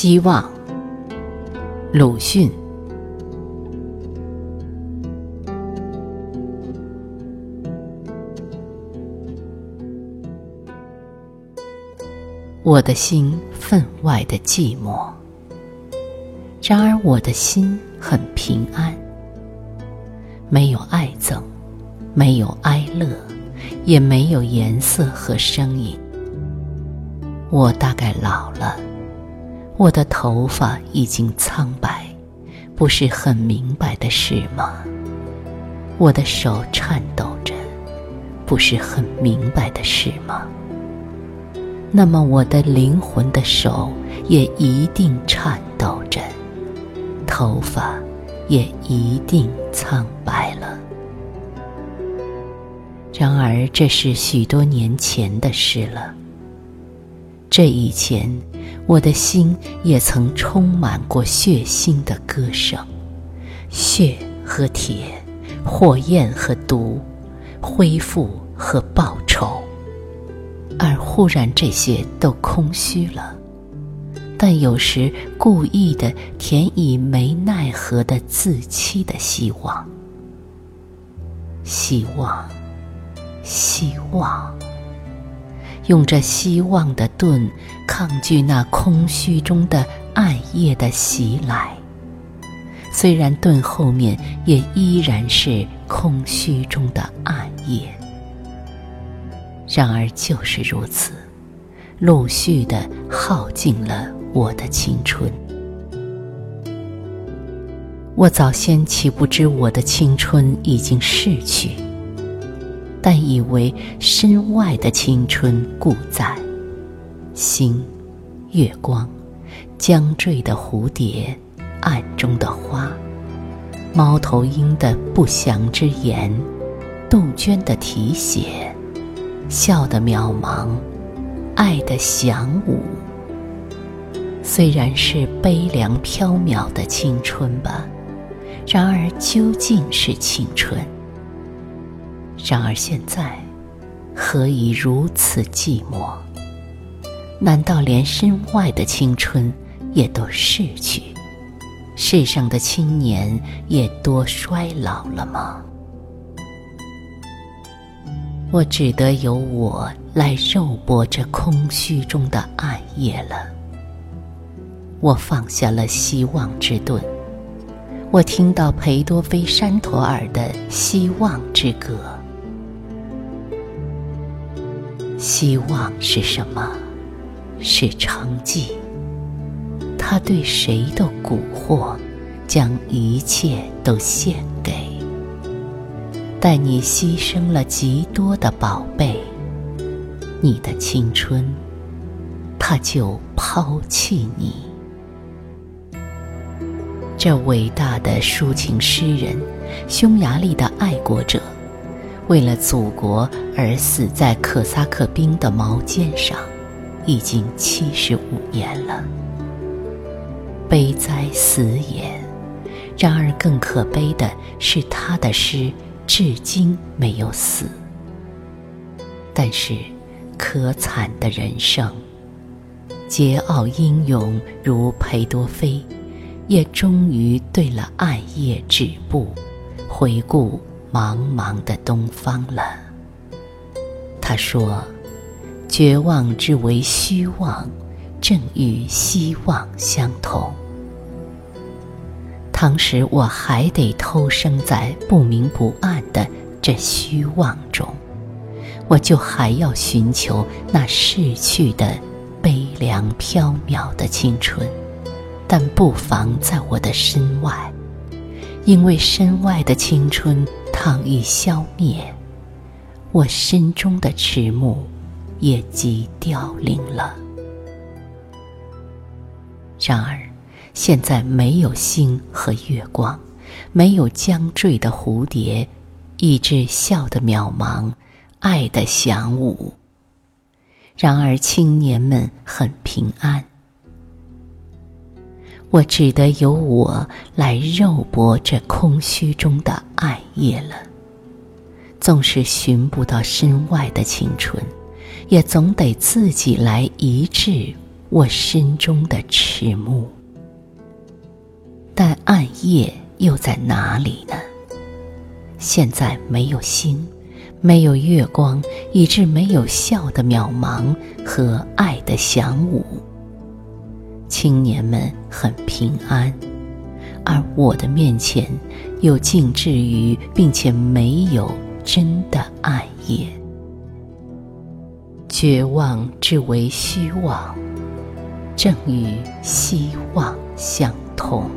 希望，鲁迅。我的心分外的寂寞，然而我的心很平安，没有爱憎，没有哀乐，也没有颜色和声音。我大概老了，我的头发已经苍白，不是很明白的事吗？我的手颤抖着，不是很明白的事吗？那么我的灵魂的手也一定颤抖着，头发也一定苍白了。然而这是许多年前的事了。这以前，我的心也曾充满过血腥的歌声，血和铁，火焰和毒，恢复和报仇。而忽然这些都空虚了，但有时故意的填以没奈何的自欺的希望，希望，希望。用这希望的盾抗拒那空虚中的暗夜的袭来，虽然盾后面也依然是空虚中的暗夜，然而就是如此，陆续的耗尽了我的青春。我早先岂不知我的青春已经逝去？但以为身外的青春故在，星、月光、将坠的蝴蝶、暗中的花、猫头鹰的不祥之言、杜鹃的啼血、笑的渺茫、爱的翔舞，虽然是悲凉飘渺的青春吧，然而究竟是青春。然而现在，何以如此寂寞？难道连身外的青春也都逝去，世上的青年也多衰老了吗？我只得由我来肉搏这空虚中的暗夜了。我放下了希望之盾，我听到裴多菲山陀尔的希望之歌。希望是什么？是成绩。他对谁都蛊惑，将一切都献给。但你牺牲了极多的宝贝，你的青春，他就抛弃你。这伟大的抒情诗人，匈牙利的爱国者。为了祖国而死在克萨克兵的矛尖上，已经七十五年了。悲哉死也！然而更可悲的是，他的诗至今没有死。但是，可惨的人生，桀骜英勇如裴多菲，也终于对了暗夜止步，回顾。茫茫的东方了。他说：“绝望之为虚妄，正与希望相同。”当时我还得偷生在不明不暗的这虚妄中，我就还要寻求那逝去的悲凉飘渺的青春，但不妨在我的身外，因为身外的青春。倘已消灭，我心中的迟暮也即凋零了。然而，现在没有星和月光，没有将坠的蝴蝶，以致笑的渺茫，爱的翔舞。然而，青年们很平安。我只得由我来肉搏这空虚中的暗夜了。纵是寻不到身外的青春，也总得自己来医治我心中的迟暮。但暗夜又在哪里呢？现在没有星，没有月光，以致没有笑的渺茫和爱的祥舞。青年们很平安，而我的面前又静置于，并且没有真的暗夜。绝望之为虚妄，正与希望相通。